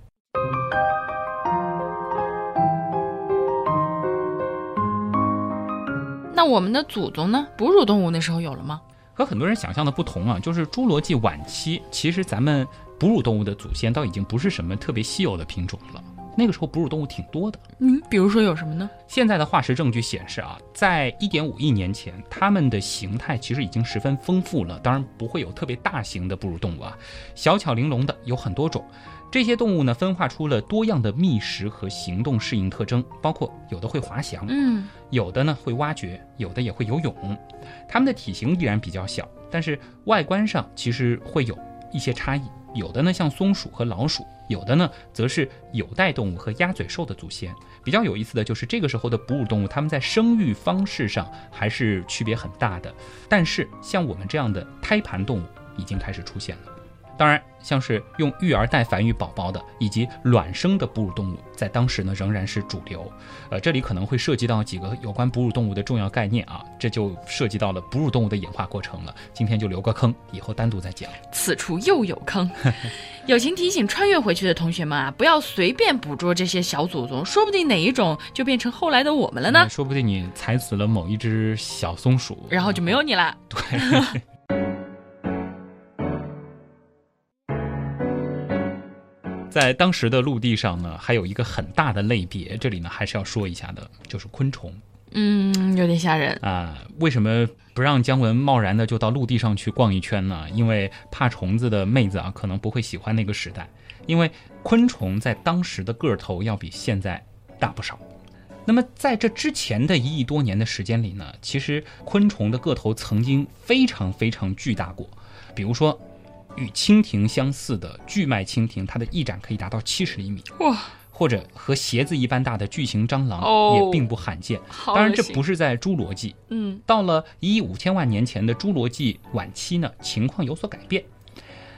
[SPEAKER 3] 那我们的祖宗呢？哺乳动物那时候有了吗？
[SPEAKER 1] 和很多人想象的不同啊，就是侏罗纪晚期，其实咱们哺乳动物的祖先倒已经不是什么特别稀有的品种了。那个时候哺乳动物挺多的。
[SPEAKER 3] 嗯，比如说有什么呢？
[SPEAKER 1] 现在的化石证据显示啊，在一点五亿年前，它们的形态其实已经十分丰富了。当然不会有特别大型的哺乳动物啊，小巧玲珑的有很多种。这些动物呢，分化出了多样的觅食和行动适应特征，包括有的会滑翔，
[SPEAKER 3] 嗯，
[SPEAKER 1] 有的呢会挖掘，有的也会游泳。它们的体型依然比较小，但是外观上其实会有一些差异。有的呢像松鼠和老鼠，有的呢则是有袋动物和鸭嘴兽的祖先。比较有意思的就是这个时候的哺乳动物，它们在生育方式上还是区别很大的。但是像我们这样的胎盘动物已经开始出现了。当然，像是用育儿袋繁育宝宝的，以及卵生的哺乳动物，在当时呢仍然是主流。呃，这里可能会涉及到几个有关哺乳动物的重要概念啊，这就涉及到了哺乳动物的演化过程了。今天就留个坑，以后单独再讲。
[SPEAKER 3] 此处又有坑，友情提醒穿越回去的同学们啊，不要随便捕捉这些小祖宗，说不定哪一种就变成后来的我们了呢。
[SPEAKER 1] 说不定你踩死了某一只小松鼠，
[SPEAKER 3] 然后就没有你了。
[SPEAKER 1] 对。在当时的陆地上呢，还有一个很大的类别，这里呢还是要说一下的，就是昆虫。
[SPEAKER 3] 嗯，有点吓人
[SPEAKER 1] 啊。为什么不让姜文贸然的就到陆地上去逛一圈呢？因为怕虫子的妹子啊，可能不会喜欢那个时代。因为昆虫在当时的个头要比现在大不少。那么在这之前的一亿多年的时间里呢，其实昆虫的个头曾经非常非常巨大过，比如说。与蜻蜓相似的巨脉蜻蜓，它的翼展可以达到七十厘米
[SPEAKER 3] 哇！
[SPEAKER 1] 或者和鞋子一般大的巨型蟑螂也并不罕见。当然，这不是在侏罗纪。
[SPEAKER 3] 嗯，
[SPEAKER 1] 到了一亿五千万年前的侏罗纪晚期呢，情况有所改变。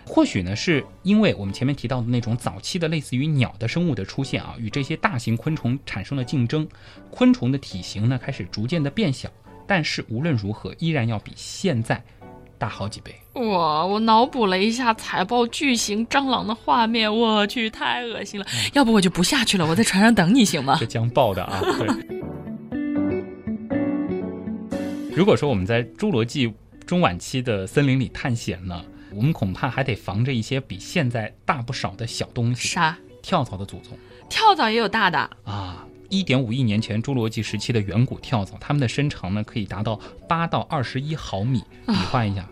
[SPEAKER 1] 或许呢，是因为我们前面提到的那种早期的类似于鸟的生物的出现啊，与这些大型昆虫产生了竞争，昆虫的体型呢开始逐渐的变小。但是无论如何，依然要比现在。大好几倍
[SPEAKER 3] 哇！我脑补了一下财报巨型蟑螂的画面，我去，太恶心了。要不我就不下去了，我在船上等你行吗？
[SPEAKER 1] 这将爆的啊！对。如果说我们在侏罗纪中晚期的森林里探险呢，我们恐怕还得防着一些比现在大不少的小东西。
[SPEAKER 3] 啥？
[SPEAKER 1] 跳蚤的祖宗。
[SPEAKER 3] 跳蚤也有大的
[SPEAKER 1] 啊！一点五亿年前侏罗纪时期的远古跳蚤，它们的身长呢可以达到八到二十一毫米。比划一下，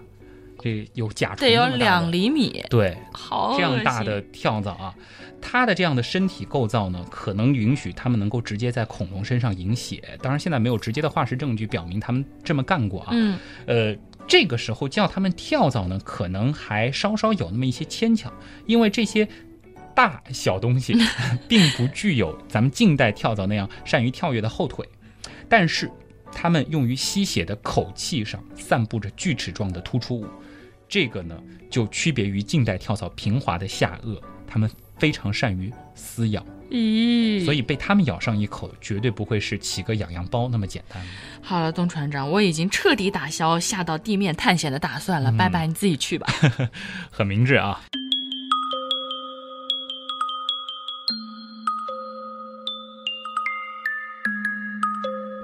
[SPEAKER 1] 这有甲虫
[SPEAKER 3] 得有两厘米。
[SPEAKER 1] 对，
[SPEAKER 3] 好
[SPEAKER 1] 这样大的跳蚤啊，它的这样的身体构造呢，可能允许它们能够直接在恐龙身上饮血。当然，现在没有直接的化石证据表明它们这么干过啊。
[SPEAKER 3] 嗯，
[SPEAKER 1] 呃，这个时候叫它们跳蚤呢，可能还稍稍有那么一些牵强，因为这些。大小东西并不具有咱们近代跳蚤那样善于跳跃的后腿，但是它们用于吸血的口器上散布着锯齿状的突出物，这个呢就区别于近代跳蚤平滑的下颚，它们非常善于撕咬，
[SPEAKER 3] 咦，
[SPEAKER 1] 所以被它们咬上一口绝对不会是起个痒痒包那么简单。
[SPEAKER 3] 好了，东船长，我已经彻底打消下到地面探险的打算了，拜拜，你自己去吧。
[SPEAKER 1] 很明智啊。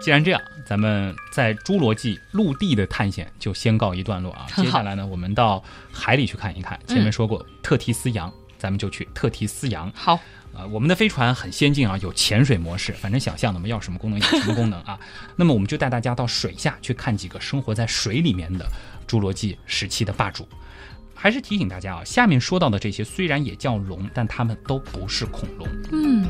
[SPEAKER 1] 既然这样，咱们在侏罗纪陆地的探险就先告一段落啊。接下来呢，我们到海里去看一看。前面说过特提斯洋，咱们就去特提斯洋。
[SPEAKER 3] 好，
[SPEAKER 1] 呃，我们的飞船很先进啊，有潜水模式，反正想象的嘛，要什么功能有什么功能啊。那么我们就带大家到水下去看几个生活在水里面的侏罗纪时期的霸主。还是提醒大家啊，下面说到的这些虽然也叫龙，但它们都不是恐龙。
[SPEAKER 3] 嗯。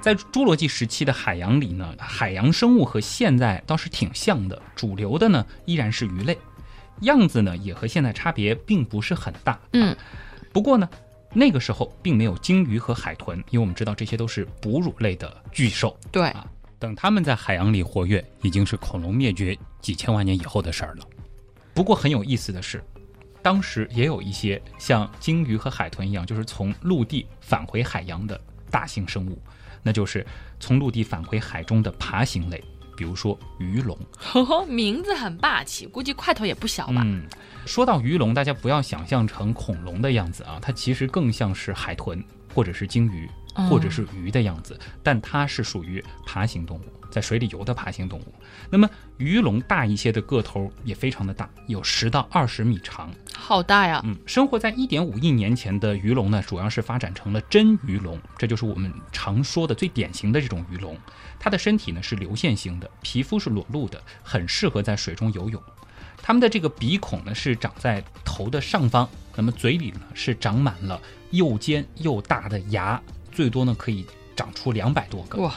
[SPEAKER 1] 在侏罗纪时期的海洋里呢，海洋生物和现在倒是挺像的。主流的呢依然是鱼类，样子呢也和现在差别并不是很大。
[SPEAKER 3] 嗯，
[SPEAKER 1] 不过呢，那个时候并没有鲸鱼和海豚，因为我们知道这些都是哺乳类的巨兽。
[SPEAKER 3] 对
[SPEAKER 1] 啊，等它们在海洋里活跃，已经是恐龙灭绝几千万年以后的事儿了。不过很有意思的是，当时也有一些像鲸鱼和海豚一样，就是从陆地返回海洋的大型生物。那就是从陆地返回海中的爬行类，比如说鱼龙。
[SPEAKER 3] 名字很霸气，估计块头也不小吧。
[SPEAKER 1] 嗯，说到鱼龙，大家不要想象成恐龙的样子啊，它其实更像是海豚或者是鲸鱼或者是鱼的样子，但它是属于爬行动物。在水里游的爬行动物，那么鱼龙大一些的个头也非常的大，有十到二十米长，
[SPEAKER 3] 好大呀！
[SPEAKER 1] 嗯，生活在一点五亿年前的鱼龙呢，主要是发展成了真鱼龙，这就是我们常说的最典型的这种鱼龙。它的身体呢是流线型的，皮肤是裸露的，很适合在水中游泳。它们的这个鼻孔呢是长在头的上方，那么嘴里呢是长满了又尖又大的牙，最多呢可以长出两百多个。
[SPEAKER 3] 哇！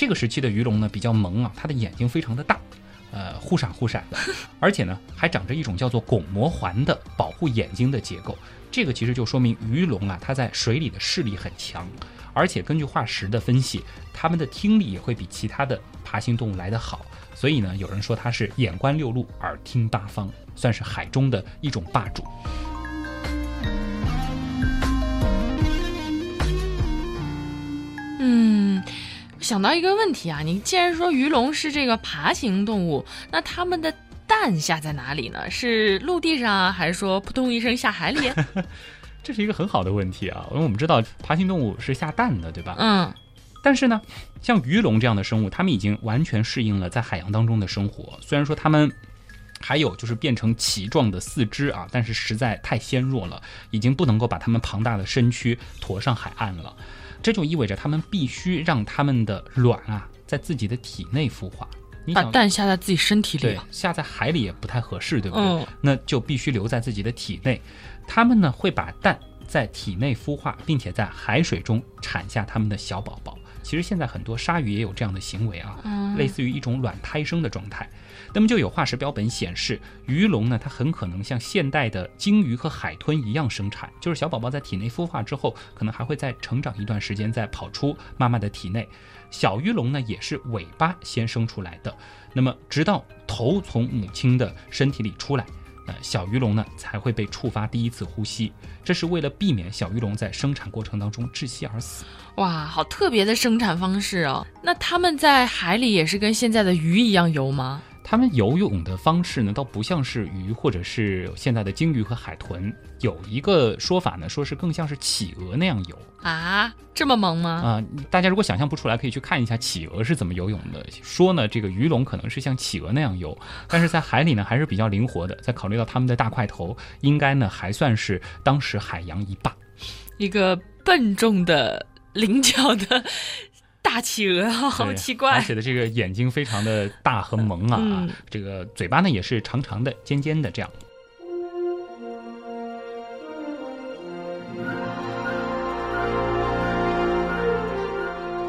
[SPEAKER 1] 这个时期的鱼龙呢比较萌啊，它的眼睛非常的大，呃，忽闪忽闪的，而且呢，还长着一种叫做巩膜环的保护眼睛的结构。这个其实就说明鱼龙啊，它在水里的视力很强，而且根据化石的分析，它们的听力也会比其他的爬行动物来得好。所以呢，有人说它是眼观六路，耳听八方，算是海中的一种霸主。
[SPEAKER 3] 嗯，想到一个问题啊，你既然说鱼龙是这个爬行动物，那它们的蛋下在哪里呢？是陆地上啊，还是说扑通一声下海里？
[SPEAKER 1] 这是一个很好的问题啊，因为我们知道爬行动物是下蛋的，对吧？
[SPEAKER 3] 嗯，
[SPEAKER 1] 但是呢，像鱼龙这样的生物，它们已经完全适应了在海洋当中的生活。虽然说它们还有就是变成鳍状的四肢啊，但是实在太纤弱了，已经不能够把它们庞大的身躯驮上海岸了。这就意味着他们必须让他们的卵啊在自己的体内孵化。你
[SPEAKER 3] 把蛋下在自己身体里
[SPEAKER 1] 对
[SPEAKER 3] 了。
[SPEAKER 1] 下在海里也不太合适，对不对？
[SPEAKER 3] 嗯
[SPEAKER 1] 那就必须留在自己的体内。他们呢会把蛋在体内孵化，并且在海水中产下他们的小宝宝。其实现在很多鲨鱼也有这样的行为啊，
[SPEAKER 3] 嗯
[SPEAKER 1] 类似于一种卵胎生的状态。那么就有化石标本显示，鱼龙呢，它很可能像现代的鲸鱼和海豚一样生产，就是小宝宝在体内孵化之后，可能还会再成长一段时间，再跑出妈妈的体内。小鱼龙呢，也是尾巴先生出来的，那么直到头从母亲的身体里出来，小鱼龙呢才会被触发第一次呼吸，这是为了避免小鱼龙在生产过程当中窒息而死。
[SPEAKER 3] 哇，好特别的生产方式哦。那它们在海里也是跟现在的鱼一样游吗？
[SPEAKER 1] 它们游泳的方式呢，倒不像是鱼或者是现在的鲸鱼和海豚，有一个说法呢，说是更像是企鹅那样游
[SPEAKER 3] 啊，这么萌吗？
[SPEAKER 1] 啊、大家如果想象不出来，可以去看一下企鹅是怎么游泳的。说呢，这个鱼龙可能是像企鹅那样游，但是在海里呢还是比较灵活的。再考虑到它们的大块头，应该呢还算是当时海洋一霸。
[SPEAKER 3] 一个笨重的灵巧的大企鹅，好奇怪
[SPEAKER 1] 而。且的这个眼睛非常的大和萌啊，
[SPEAKER 3] 嗯
[SPEAKER 1] 这个嘴巴呢也是长长的、尖尖的这样。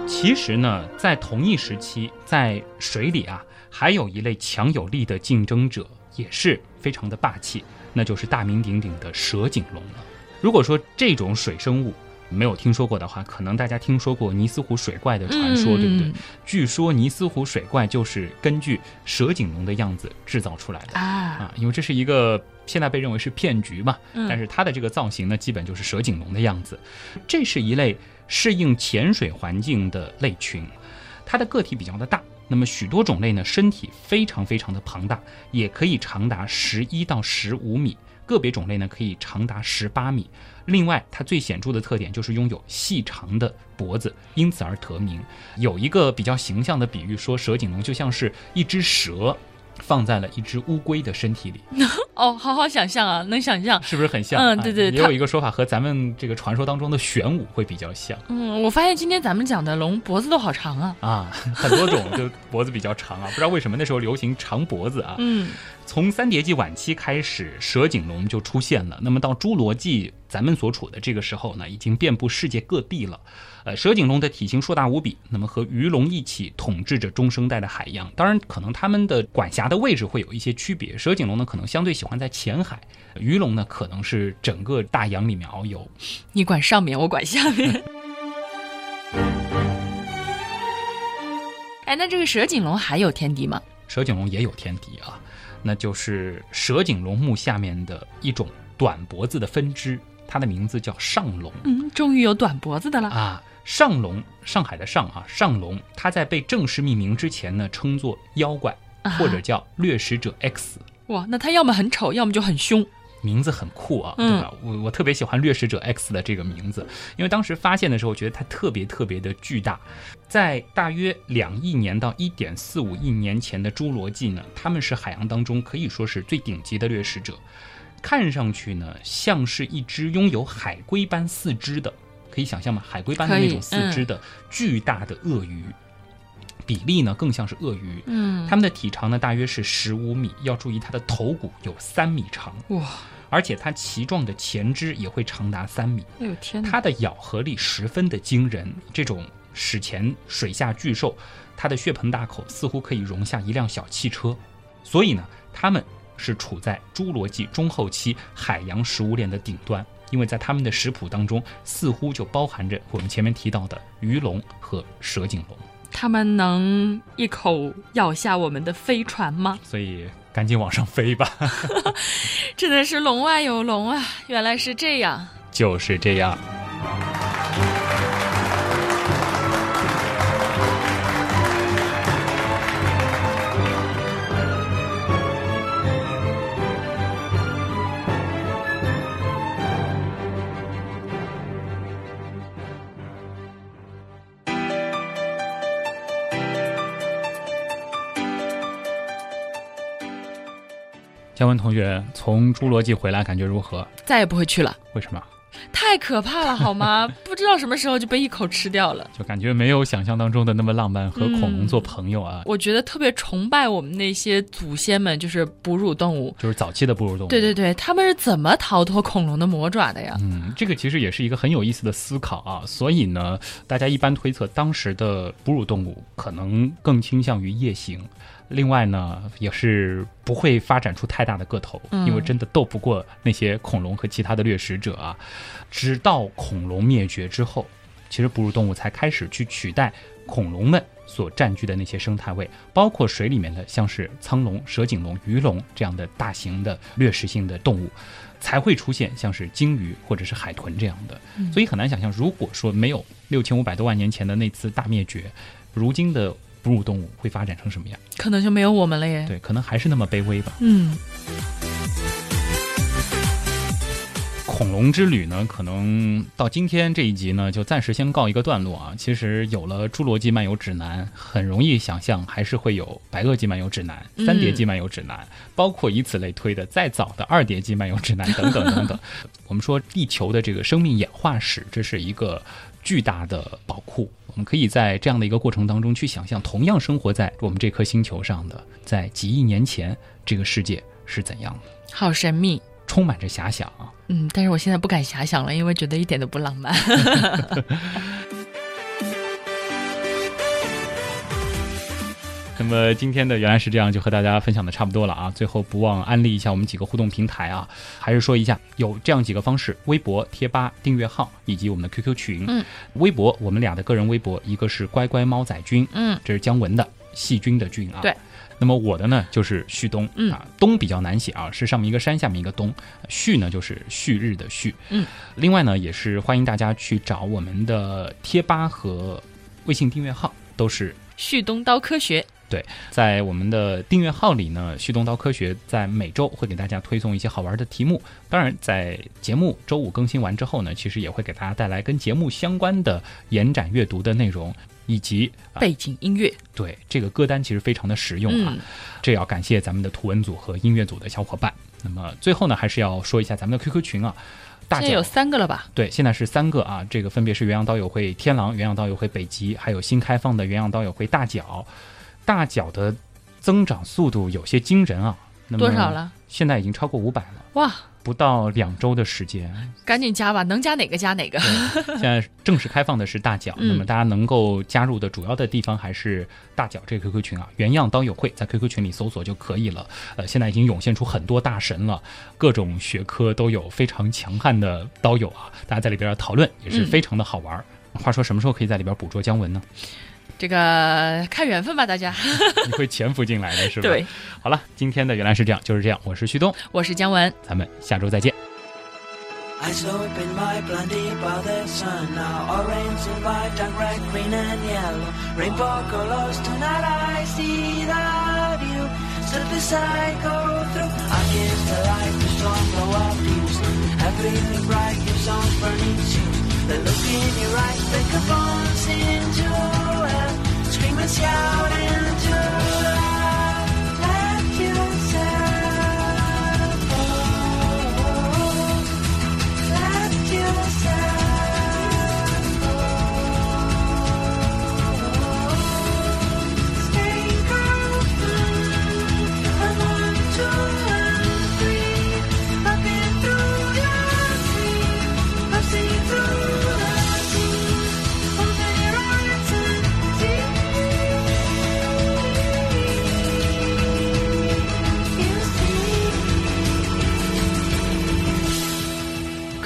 [SPEAKER 1] 其实呢，在同一时期，在水里啊，还有一类强有力的竞争者，也是非常的霸气，那就是大名鼎鼎的蛇颈龙了。如果说这种水生物没有听说过的话，可能大家听说过尼斯湖水怪的传说，对不对
[SPEAKER 3] 嗯？
[SPEAKER 1] 据说尼斯湖水怪就是根据蛇颈龙的样子制造出来的
[SPEAKER 3] 啊，
[SPEAKER 1] 啊，因为这是一个现在被认为是骗局嘛，
[SPEAKER 3] 嗯
[SPEAKER 1] 但是它的这个造型呢，基本就是蛇颈龙的样子。这是一类适应潜水环境的类群，它的个体比较的大。那么许多种类呢，身体非常非常的庞大，也可以长达十一到十五米，个别种类呢可以长达十八米。另外，它最显著的特点就是拥有细长的脖子，因此而得名。有一个比较形象的比喻，说蛇颈龙就像是一只蛇放在了一只乌龟的身体里，
[SPEAKER 3] 哦，好好想象啊，能想象。
[SPEAKER 1] 是不是很像？
[SPEAKER 3] 嗯对对
[SPEAKER 1] 也有一个说法和咱们这个传说当中的玄武会比较像
[SPEAKER 3] 嗯，我发现今天咱们讲的龙脖子都好长啊。
[SPEAKER 1] 啊，很多种就脖子比较长啊，不知道为什么那时候流行长脖子啊。
[SPEAKER 3] 嗯，
[SPEAKER 1] 从三叠纪晚期开始，蛇颈龙就出现了。那么到侏罗纪，咱们所处的这个时候呢，已经遍布世界各地了。呃，蛇颈龙的体型硕大无比，那么和鱼龙一起统治着中生代的海洋。当然，可能它们的管辖的位置会有一些区别。蛇颈龙呢，可能相对喜欢在浅海；鱼龙呢，可能是整个大洋里面遨游。
[SPEAKER 3] 你管上面，我管下面。哎，那这个蛇颈龙还有天敌吗？
[SPEAKER 1] 蛇颈龙也有天敌啊，那就是蛇颈龙目下面的一种短脖子的分支，它的名字叫上龙
[SPEAKER 3] 嗯，终于有短脖子的了。
[SPEAKER 1] 啊。上龙，上海的上啊，上龙，它在被正式命名之前呢，称作妖怪，
[SPEAKER 3] 啊
[SPEAKER 1] 或者叫掠食者 X。
[SPEAKER 3] 哇，那它要么很丑，要么就很凶。
[SPEAKER 1] 名字很酷啊，
[SPEAKER 3] 嗯
[SPEAKER 1] 对吧？我我特别喜欢掠食者 X 的这个名字，因为当时发现的时候，觉得它特别特别的巨大。在大约两亿年到一点四五亿年前的侏罗纪呢，它们是海洋当中可以说是最顶级的掠食者，看上去呢像是一只拥有海龟般四肢的，可以想象吗？海龟般的那种四肢的巨大的鳄鱼。比例呢更像是鳄鱼，
[SPEAKER 3] 嗯，
[SPEAKER 1] 它们的体长呢大约是十五米，要注意它的头骨有三米长，
[SPEAKER 3] 哇，
[SPEAKER 1] 而且它鳍状的前肢也会长达三米，
[SPEAKER 3] 哎呦天！
[SPEAKER 1] 它的咬合力十分的惊人。这种史前水下巨兽，它的血盆大口似乎可以容下一辆小汽车。所以呢，它们是处在侏罗纪中后期海洋食物链的顶端，因为在它们的食谱当中似乎就包含着我们前面提到的鱼龙和蛇颈龙。
[SPEAKER 3] 它们能一口咬下我们的飞船吗？
[SPEAKER 1] 所以赶紧往上飞吧！
[SPEAKER 3] 真的是龙外有龙啊！原来是这样，
[SPEAKER 1] 就是这样。姜文同学从侏罗纪回来，感觉如何？
[SPEAKER 3] 再也不会去了。
[SPEAKER 1] 为什么？
[SPEAKER 3] 太可怕了，好吗？不知道什么时候就被一口吃掉了，
[SPEAKER 1] 就感觉没有想象当中的那么浪漫，和恐龙做朋友啊。
[SPEAKER 3] 我觉得特别崇拜我们那些祖先们，就是哺乳动物，
[SPEAKER 1] 就是早期的哺乳动物。
[SPEAKER 3] 对对对，他们是怎么逃脱恐龙的魔爪的呀？
[SPEAKER 1] 嗯，这个其实也是一个很有意思的思考啊。所以呢，大家一般推测，当时的哺乳动物可能更倾向于夜行。另外呢，也是不会发展出太大的个头，因为真的斗不过那些恐龙和其他的掠食者啊。直到恐龙灭绝之后，其实哺乳动物才开始去取代恐龙们所占据的那些生态位，包括水里面的像是苍龙、蛇颈龙、鱼龙这样的大型的掠食性的动物，才会出现像是鲸鱼或者是海豚这样的。所以很难想象，如果说没有六千五百多万年前的那次大灭绝，如今的。哺乳动物会发展成什么样？
[SPEAKER 3] 可能就没有我们了耶。
[SPEAKER 1] 对，可能还是那么卑微吧。
[SPEAKER 3] 嗯。
[SPEAKER 1] 恐龙之旅呢，可能到今天这一集呢，就暂时先告一个段落啊。其实有了《侏罗纪漫游指南》，很容易想象还是会有《白垩纪漫游指南》《三叠纪漫游指南》，包括以此类推的再早的《二叠纪漫游指南》等等等等。我们说地球的这个生命演化史，这是一个巨大的宝库。我们可以在这样的一个过程当中去想象，同样生活在我们这颗星球上的，在几亿年前，这个世界是怎样的？
[SPEAKER 3] 好神秘，
[SPEAKER 1] 充满着遐想啊！
[SPEAKER 3] 嗯，但是我现在不敢遐想了，因为觉得一点都不浪漫。
[SPEAKER 1] 那么今天的原来是这样，就和大家分享的差不多了啊。最后不忘安利一下我们几个互动平台啊，还是说一下有这样几个方式：微博、贴吧、订阅号以及我们的 QQ 群。
[SPEAKER 3] 嗯，
[SPEAKER 1] 微博我们俩的个人微博，一个是乖乖猫仔君，
[SPEAKER 3] 嗯，
[SPEAKER 1] 这是姜文的细菌的菌啊。
[SPEAKER 3] 对。
[SPEAKER 1] 那么我的呢就是旭东，
[SPEAKER 3] 嗯
[SPEAKER 1] 啊，东比较难写啊，是上面一个山，下面一个东。旭呢就是旭日的旭。
[SPEAKER 3] 嗯。
[SPEAKER 1] 另外呢，也是欢迎大家去找我们的贴吧和微信订阅号，都是
[SPEAKER 3] 旭东刀科学。
[SPEAKER 1] 对，在我们的订阅号里呢，旭东刀科学在每周会给大家推送一些好玩的题目。当然，在节目周五更新完之后呢，其实也会给大家带来跟节目相关的延展阅读的内容，以及
[SPEAKER 3] 背景音乐。
[SPEAKER 1] 对，这个歌单其实非常的实用啊。这要感谢咱们的图文组和音乐组的小伙伴。那么最后呢，还是要说一下咱们的 QQ 群啊。
[SPEAKER 3] 现在有三个了吧？
[SPEAKER 1] 对，现在是三个啊。这个分别是元阳刀友会天狼、元阳刀友会北极，还有新开放的元阳刀友会大脚。大脚的增长速度有些惊人啊！
[SPEAKER 3] 那么多少了？
[SPEAKER 1] 现在已经超过五百了。
[SPEAKER 3] 哇！
[SPEAKER 1] 不到两周的时间，
[SPEAKER 3] 赶紧加吧，能加哪个加哪个。
[SPEAKER 1] 现在正式开放的是大脚，那么大家能够加入的主要的地方还是大脚这个 QQ 群啊。原样刀友会在 QQ 群里搜索就可以了。呃，现在已经涌现出很多大神了，各种学科都有非常强悍的刀友啊，大家在里边讨论也是非常的好玩。话说什么时候可以在里边捕捉姜文呢？
[SPEAKER 3] 这个看缘分吧，大家。
[SPEAKER 1] 你会潜伏进来的是吧？
[SPEAKER 3] 对。
[SPEAKER 1] 好了，今天的原来是这样，就是这样。我是旭东，
[SPEAKER 3] 我是姜文，
[SPEAKER 1] 咱们下周再见。The look in your eyes a bombs into a scream and shout into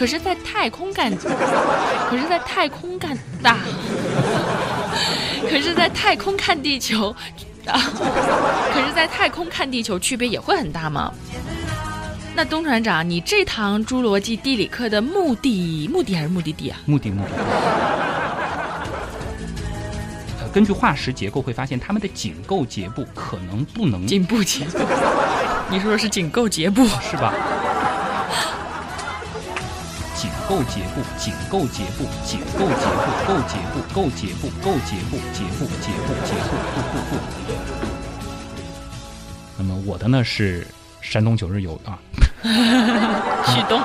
[SPEAKER 3] 可是，在太空干，可是，在太空干大，可是，在太空看地球，啊，可是，在太空看地球区别也会很大吗？那东船长，你这堂侏罗纪地理课的目的，目的还是目的地啊？
[SPEAKER 1] 目的目的。呃，根据化石结构会发现，它们的颈构结部可能不能
[SPEAKER 3] 颈部结部，你说的是颈构结部
[SPEAKER 1] 是吧？构结部，紧构结部，紧构结部，构结部，构结部，构结部，结部，结部，结部，部部部。那么我的呢是山东九日游啊。
[SPEAKER 3] 旭东。